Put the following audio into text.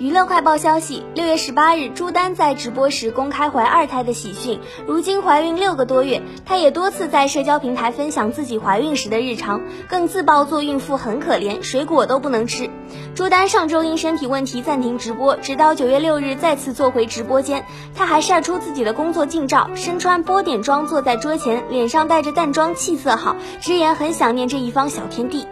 娱乐快报消息：六月十八日，朱丹在直播时公开怀二胎的喜讯，如今怀孕六个多月。她也多次在社交平台分享自己怀孕时的日常，更自曝做孕妇很可怜，水果都不能吃。朱丹上周因身体问题暂停直播，直到九月六日再次坐回直播间。她还晒出自己的工作近照，身穿波点装坐在桌前，脸上带着淡妆，气色好，直言很想念这一方小天地。